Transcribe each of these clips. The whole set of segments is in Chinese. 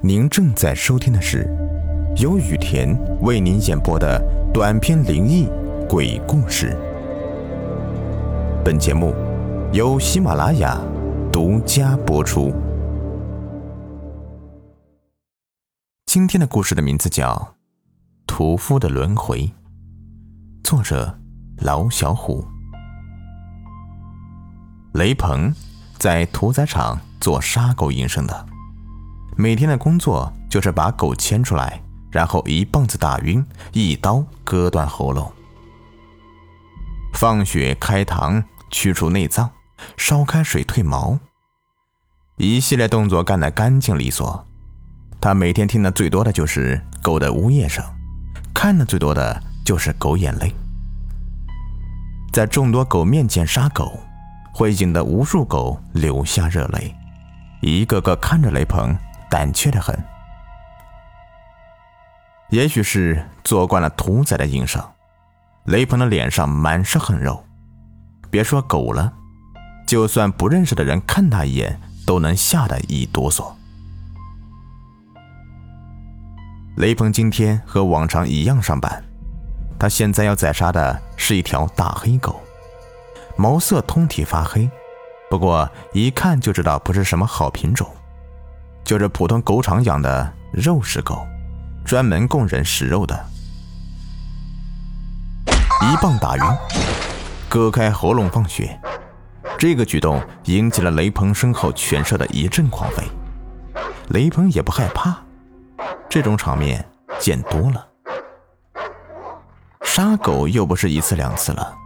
您正在收听的是由雨田为您演播的短篇灵异鬼故事。本节目由喜马拉雅独家播出。今天的故事的名字叫《屠夫的轮回》，作者老小虎。雷鹏在屠宰场做杀狗营生的。每天的工作就是把狗牵出来，然后一棒子打晕，一刀割断喉咙，放血开膛，去除内脏，烧开水褪毛，一系列动作干得干净利索。他每天听的最多的就是狗的呜咽声，看的最多的就是狗眼泪。在众多狗面前杀狗，会引得无数狗流下热泪，一个个看着雷鹏。胆怯的很，也许是做惯了屠宰的营生，雷鹏的脸上满是横肉。别说狗了，就算不认识的人看他一眼，都能吓得一哆嗦。雷鹏今天和往常一样上班，他现在要宰杀的是一条大黑狗，毛色通体发黑，不过一看就知道不是什么好品种。就是普通狗场养的肉食狗，专门供人食肉的。一棒打晕，割开喉咙放血，这个举动引起了雷鹏身后犬舍的一阵狂吠。雷鹏也不害怕，这种场面见多了。杀狗又不是一次两次了，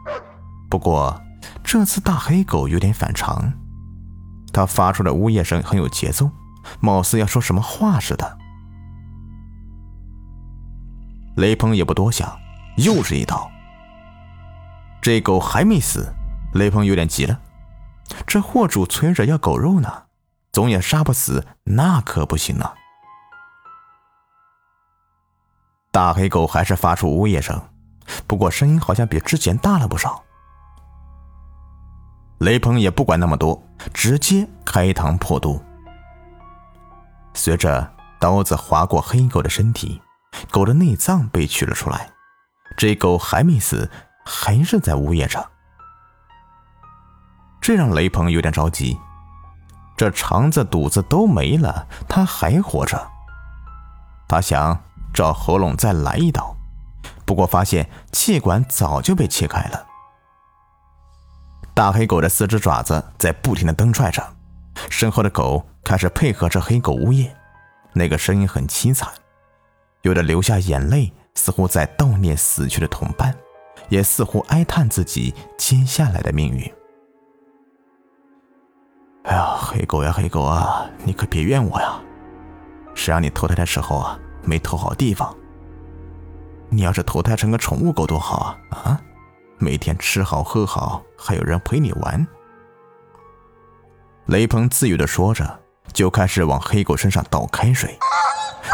不过这次大黑狗有点反常，它发出的呜咽声很有节奏。貌似要说什么话似的，雷鹏也不多想，又是一刀。这狗还没死，雷鹏有点急了。这货主催着要狗肉呢，总也杀不死，那可不行啊！大黑狗还是发出呜咽声，不过声音好像比之前大了不少。雷鹏也不管那么多，直接开膛破肚。随着刀子划过黑狗的身体，狗的内脏被取了出来。这狗还没死，还是在呜咽着。这让雷鹏有点着急。这肠子、肚子都没了，他还活着。他想找喉咙再来一刀，不过发现气管早就被切开了。大黑狗的四只爪子在不停的蹬踹着。身后的狗开始配合着黑狗呜咽，那个声音很凄惨，有的流下眼泪，似乎在悼念死去的同伴，也似乎哀叹自己接下来的命运。哎呀，黑狗呀，黑狗啊，你可别怨我呀！谁让你投胎的时候啊没投好地方？你要是投胎成个宠物狗多好啊！啊，每天吃好喝好，还有人陪你玩。雷鹏自语的说着，就开始往黑狗身上倒开水。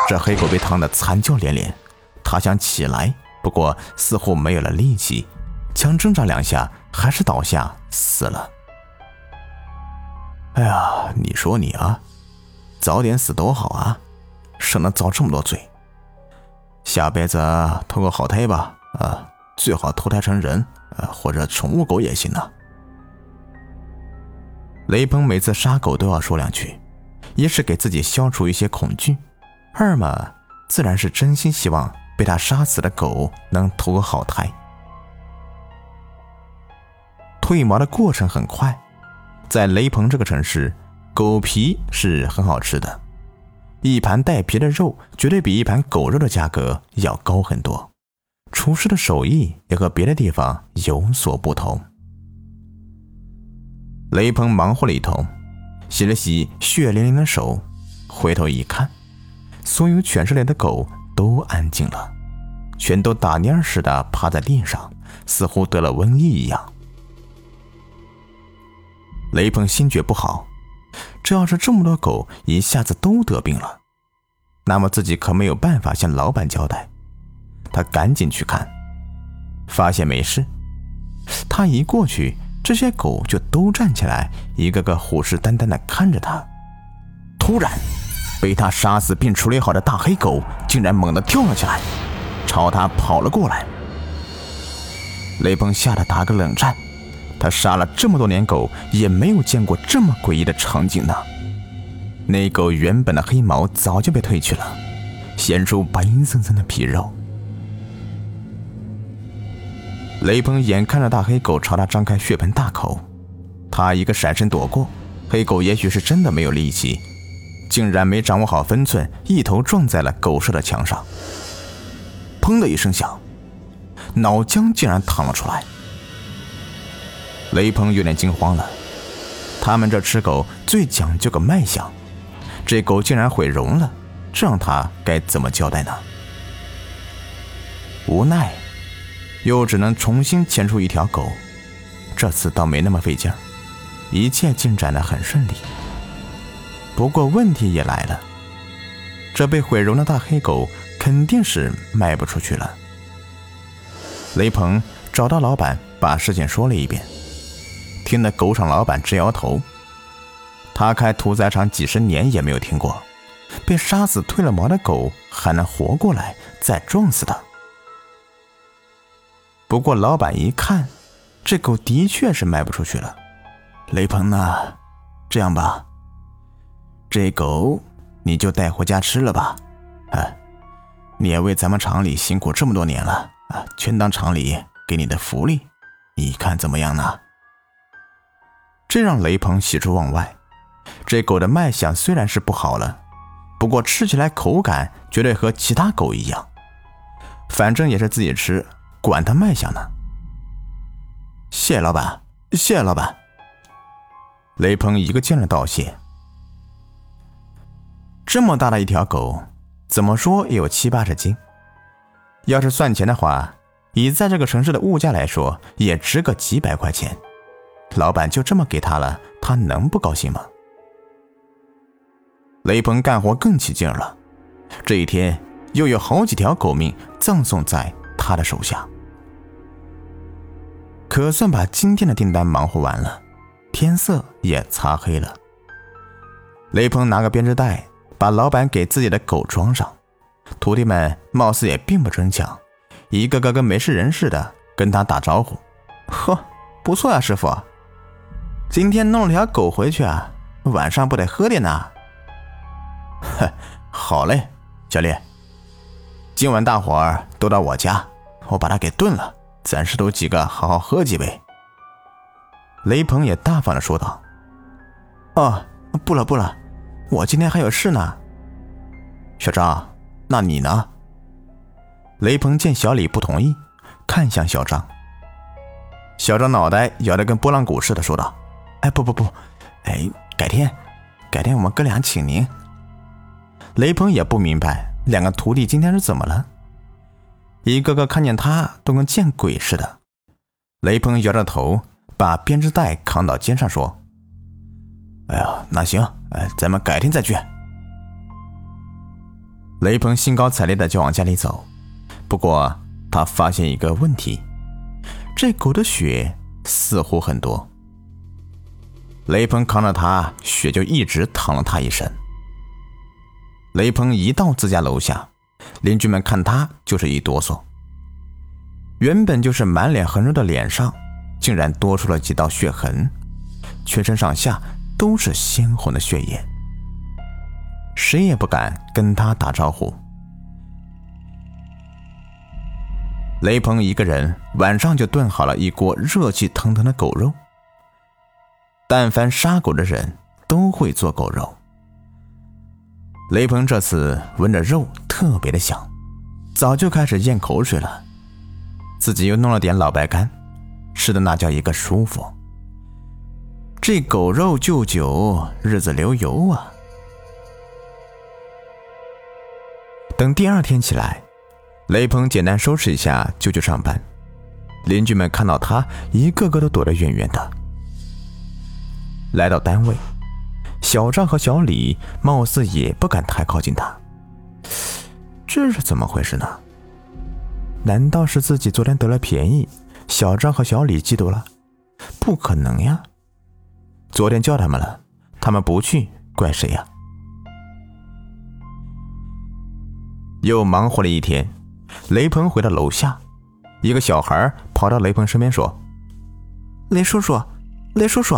这黑狗被烫得惨叫连连，他想起来，不过似乎没有了力气，强挣扎两下，还是倒下死了。哎呀，你说你啊，早点死多好啊，省得遭这么多罪。下辈子投个好胎吧，啊，最好投胎成人，呃，或者宠物狗也行呢。雷鹏每次杀狗都要说两句，一是给自己消除一些恐惧，二嘛自然是真心希望被他杀死的狗能投个好胎。褪毛的过程很快，在雷鹏这个城市，狗皮是很好吃的，一盘带皮的肉绝对比一盘狗肉的价格要高很多，厨师的手艺也和别的地方有所不同。雷鹏忙活了一通，洗了洗血淋淋的手，回头一看，所有犬舍里的狗都安静了，全都打蔫似的趴在地上，似乎得了瘟疫一样。雷鹏心觉不好，这要是这么多狗一下子都得病了，那么自己可没有办法向老板交代。他赶紧去看，发现没事。他一过去。这些狗就都站起来，一个个虎视眈眈地看着他。突然，被他杀死并处理好的大黑狗竟然猛地跳了起来，朝他跑了过来。雷鹏吓得打个冷战，他杀了这么多年狗，也没有见过这么诡异的场景呢。那狗原本的黑毛早就被褪去了，显出白森森的皮肉。雷鹏眼看着大黑狗朝他张开血盆大口，他一个闪身躲过，黑狗也许是真的没有力气，竟然没掌握好分寸，一头撞在了狗舍的墙上，砰的一声响。脑浆竟然淌了出来，雷鹏有点惊慌了。他们这吃狗最讲究个卖相，这狗竟然毁容了，这让他该怎么交代呢？无奈，又只能重新牵出一条狗。这次倒没那么费劲儿，一切进展的很顺利。不过问题也来了，这被毁容的大黑狗肯定是卖不出去了。雷鹏找到老板，把事情说了一遍，听得狗场老板直摇头。他开屠宰场几十年也没有听过，被杀死褪了毛的狗还能活过来再撞死的。不过老板一看，这狗的确是卖不出去了。雷鹏呐？这样吧，这狗你就带回家吃了吧。啊，你也为咱们厂里辛苦这么多年了。啊，全当厂里给你的福利，你看怎么样呢？这让雷鹏喜出望外。这狗的卖相虽然是不好了，不过吃起来口感绝对和其他狗一样。反正也是自己吃，管他卖相呢。谢谢老板，谢谢老板。雷鹏一个劲儿道谢。这么大的一条狗，怎么说也有七八十斤。要是算钱的话，以在这个城市的物价来说，也值个几百块钱。老板就这么给他了，他能不高兴吗？雷鹏干活更起劲了，这一天又有好几条狗命葬送在他的手下，可算把今天的订单忙活完了，天色也擦黑了。雷鹏拿个编织袋，把老板给自己的狗装上。徒弟们貌似也并不争抢，一个个跟没事人似的跟他打招呼。呵，不错啊，师傅，今天弄了条狗回去啊，晚上不得喝点呢？哼，好嘞，小丽，今晚大伙儿都到我家，我把它给炖了，咱师徒几个好好喝几杯。雷鹏也大方的说道：“哦，不了不了，我今天还有事呢。”小张。那你呢？雷鹏见小李不同意，看向小张。小张脑袋摇得跟拨浪鼓似的，说道：“哎，不不不，哎，改天，改天我们哥俩请您。”雷鹏也不明白两个徒弟今天是怎么了，一个个看见他都跟见鬼似的。雷鹏摇着头，把编织袋扛到肩上，说：“哎呀，那行，哎，咱们改天再聚。”雷鹏兴高采烈的就往家里走，不过他发现一个问题：这狗的血似乎很多。雷鹏扛着它，血就一直淌了他一身。雷鹏一到自家楼下，邻居们看他就是一哆嗦。原本就是满脸横肉的脸上，竟然多出了几道血痕，全身上下都是鲜红的血液。谁也不敢跟他打招呼。雷鹏一个人晚上就炖好了一锅热气腾腾的狗肉。但凡杀狗的人都会做狗肉。雷鹏这次闻着肉特别的香，早就开始咽口水了。自己又弄了点老白干，吃的那叫一个舒服。这狗肉就酒，日子流油啊！等第二天起来，雷鹏简单收拾一下就去上班。邻居们看到他，一个个都躲得远远的。来到单位，小张和小李貌似也不敢太靠近他。这是怎么回事呢？难道是自己昨天得了便宜，小张和小李嫉妒了？不可能呀！昨天叫他们了，他们不去，怪谁呀？又忙活了一天，雷鹏回到楼下，一个小孩跑到雷鹏身边说：“雷叔叔，雷叔叔，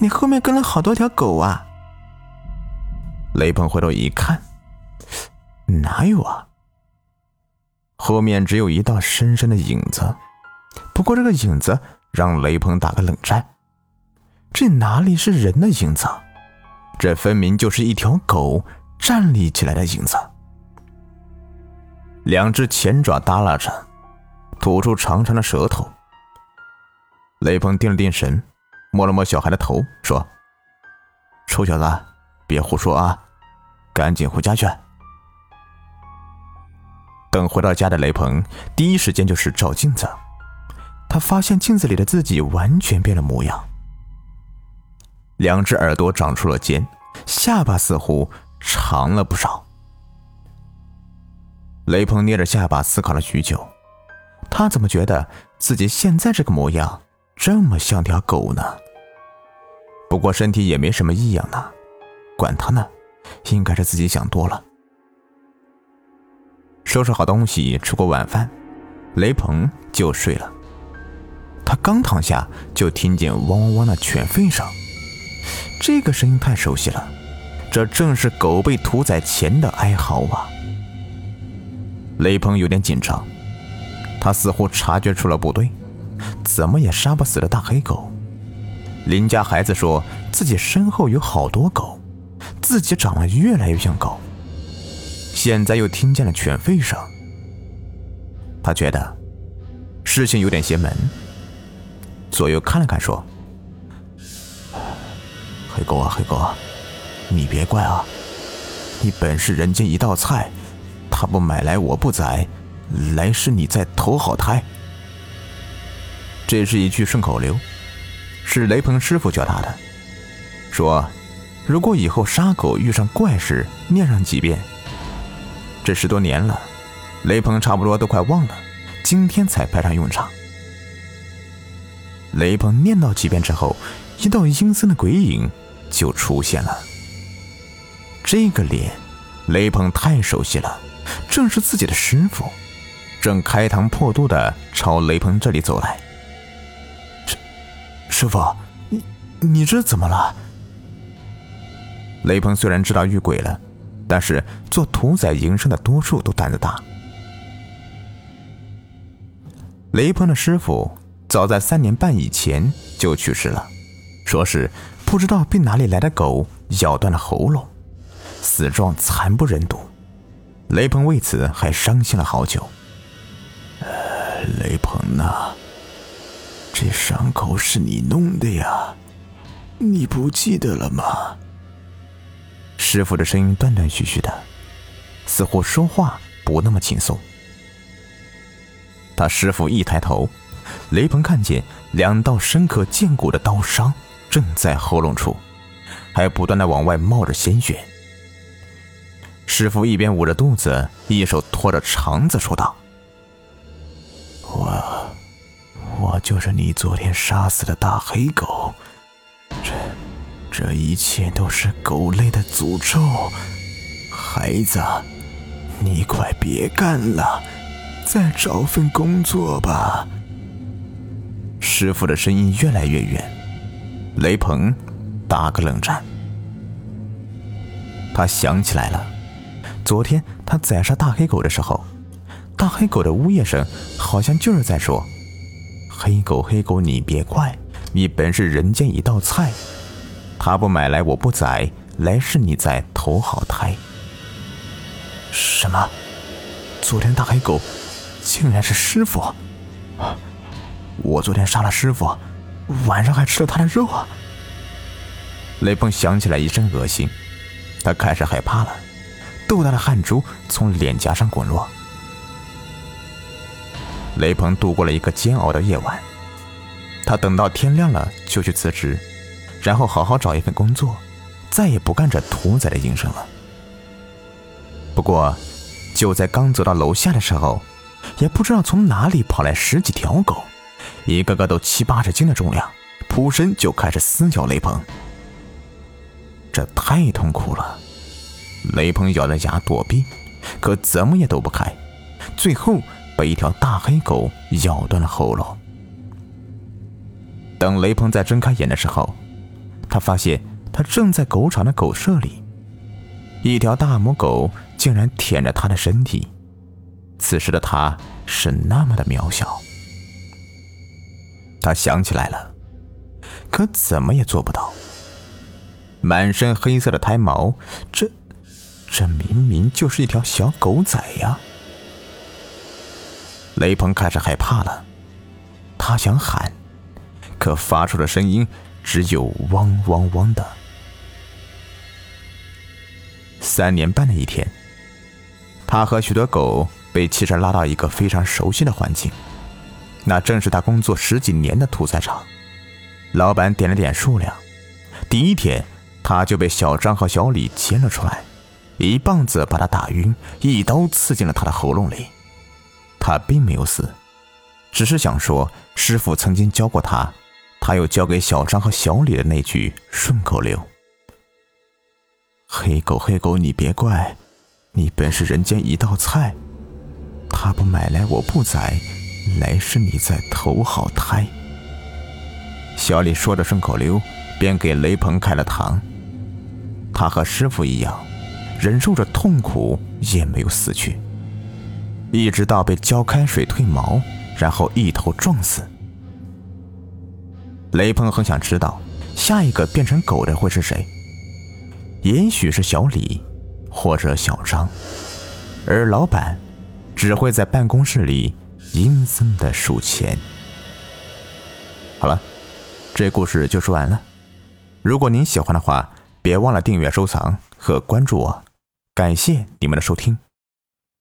你后面跟了好多条狗啊！”雷鹏回头一看，哪有啊？后面只有一道深深的影子。不过这个影子让雷鹏打个冷战，这哪里是人的影子？这分明就是一条狗站立起来的影子。两只前爪耷拉着，吐出长长的舌头。雷鹏定了定神，摸了摸小孩的头，说：“臭小子，别胡说啊，赶紧回家去。”等回到家的雷鹏，第一时间就是照镜子。他发现镜子里的自己完全变了模样，两只耳朵长出了尖，下巴似乎长了不少。雷鹏捏着下巴思考了许久，他怎么觉得自己现在这个模样这么像条狗呢？不过身体也没什么异样呢，管他呢，应该是自己想多了。收拾好东西，吃过晚饭，雷鹏就睡了。他刚躺下，就听见汪汪汪的犬吠声。这个声音太熟悉了，这正是狗被屠宰前的哀嚎啊！雷鹏有点紧张，他似乎察觉出了不对，怎么也杀不死的大黑狗。邻家孩子说自己身后有好多狗，自己长得越来越像狗。现在又听见了犬吠声，他觉得事情有点邪门。左右看了看，说：“黑狗啊，黑狗，啊你别怪啊！你本是人间一道菜，他不买来我不宰，来世你再投好胎。”这是一句顺口溜，是雷鹏师傅教他的，说如果以后杀狗遇上怪事，念上几遍。这十多年了，雷鹏差不多都快忘了，今天才派上用场。雷鹏念叨几遍之后，一道阴森的鬼影就出现了。这个脸，雷鹏太熟悉了，正是自己的师傅，正开膛破肚的朝雷鹏这里走来。师傅，你你这怎么了？雷鹏虽然知道遇鬼了，但是做屠宰营生的多数都胆子大。雷鹏的师傅。早在三年半以前就去世了，说是不知道被哪里来的狗咬断了喉咙，死状惨不忍睹。雷鹏为此还伤心了好久。呃雷鹏呐，这伤口是你弄的呀，你不记得了吗？师傅的声音断断续续的，似乎说话不那么轻松。他师傅一抬头。雷鹏看见两道深刻见骨的刀伤正在喉咙处，还不断的往外冒着鲜血。师傅一边捂着肚子，一手托着肠子说道：“我，我就是你昨天杀死的大黑狗。这，这一切都是狗类的诅咒。孩子，你快别干了，再找份工作吧。”师傅的声音越来越远，雷鹏打个冷战。他想起来了，昨天他宰杀大黑狗的时候，大黑狗的呜咽声好像就是在说：“黑狗，黑狗，你别怪，你本是人间一道菜，他不买来我不宰，来世你再投好胎。”什么？昨天大黑狗竟然是师傅？我昨天杀了师傅，晚上还吃了他的肉啊！雷鹏想起来一阵恶心，他开始害怕了，豆大的汗珠从脸颊上滚落。雷鹏度过了一个煎熬的夜晚，他等到天亮了就去辞职，然后好好找一份工作，再也不干这屠宰的营生了。不过，就在刚走到楼下的时候，也不知道从哪里跑来十几条狗。一个个都七八十斤的重量，扑身就开始撕咬雷鹏。这太痛苦了，雷鹏咬着牙躲避，可怎么也躲不开，最后被一条大黑狗咬断了喉咙。等雷鹏再睁开眼的时候，他发现他正在狗场的狗舍里，一条大母狗竟然舔着他的身体。此时的他是那么的渺小。他想起来了，可怎么也做不到。满身黑色的胎毛，这，这明明就是一条小狗仔呀！雷鹏开始害怕了，他想喊，可发出的声音只有汪汪汪的。三年半的一天，他和许多狗被汽车拉到一个非常熟悉的环境，那正是他工作十几年的屠宰场。老板点了点数量，第一天。他就被小张和小李牵了出来，一棒子把他打晕，一刀刺进了他的喉咙里。他并没有死，只是想说师傅曾经教过他，他又教给小张和小李的那句顺口溜：“黑狗黑狗你别怪，你本是人间一道菜，他不买来我不宰，来世你再投好胎。”小李说着顺口溜，便给雷鹏开了膛。他和师傅一样，忍受着痛苦，也没有死去，一直到被浇开水褪毛，然后一头撞死。雷鹏很想知道，下一个变成狗的会是谁？也许是小李，或者小张，而老板只会在办公室里阴森的数钱。好了，这故事就说完了。如果您喜欢的话，别忘了订阅、收藏和关注我，感谢你们的收听。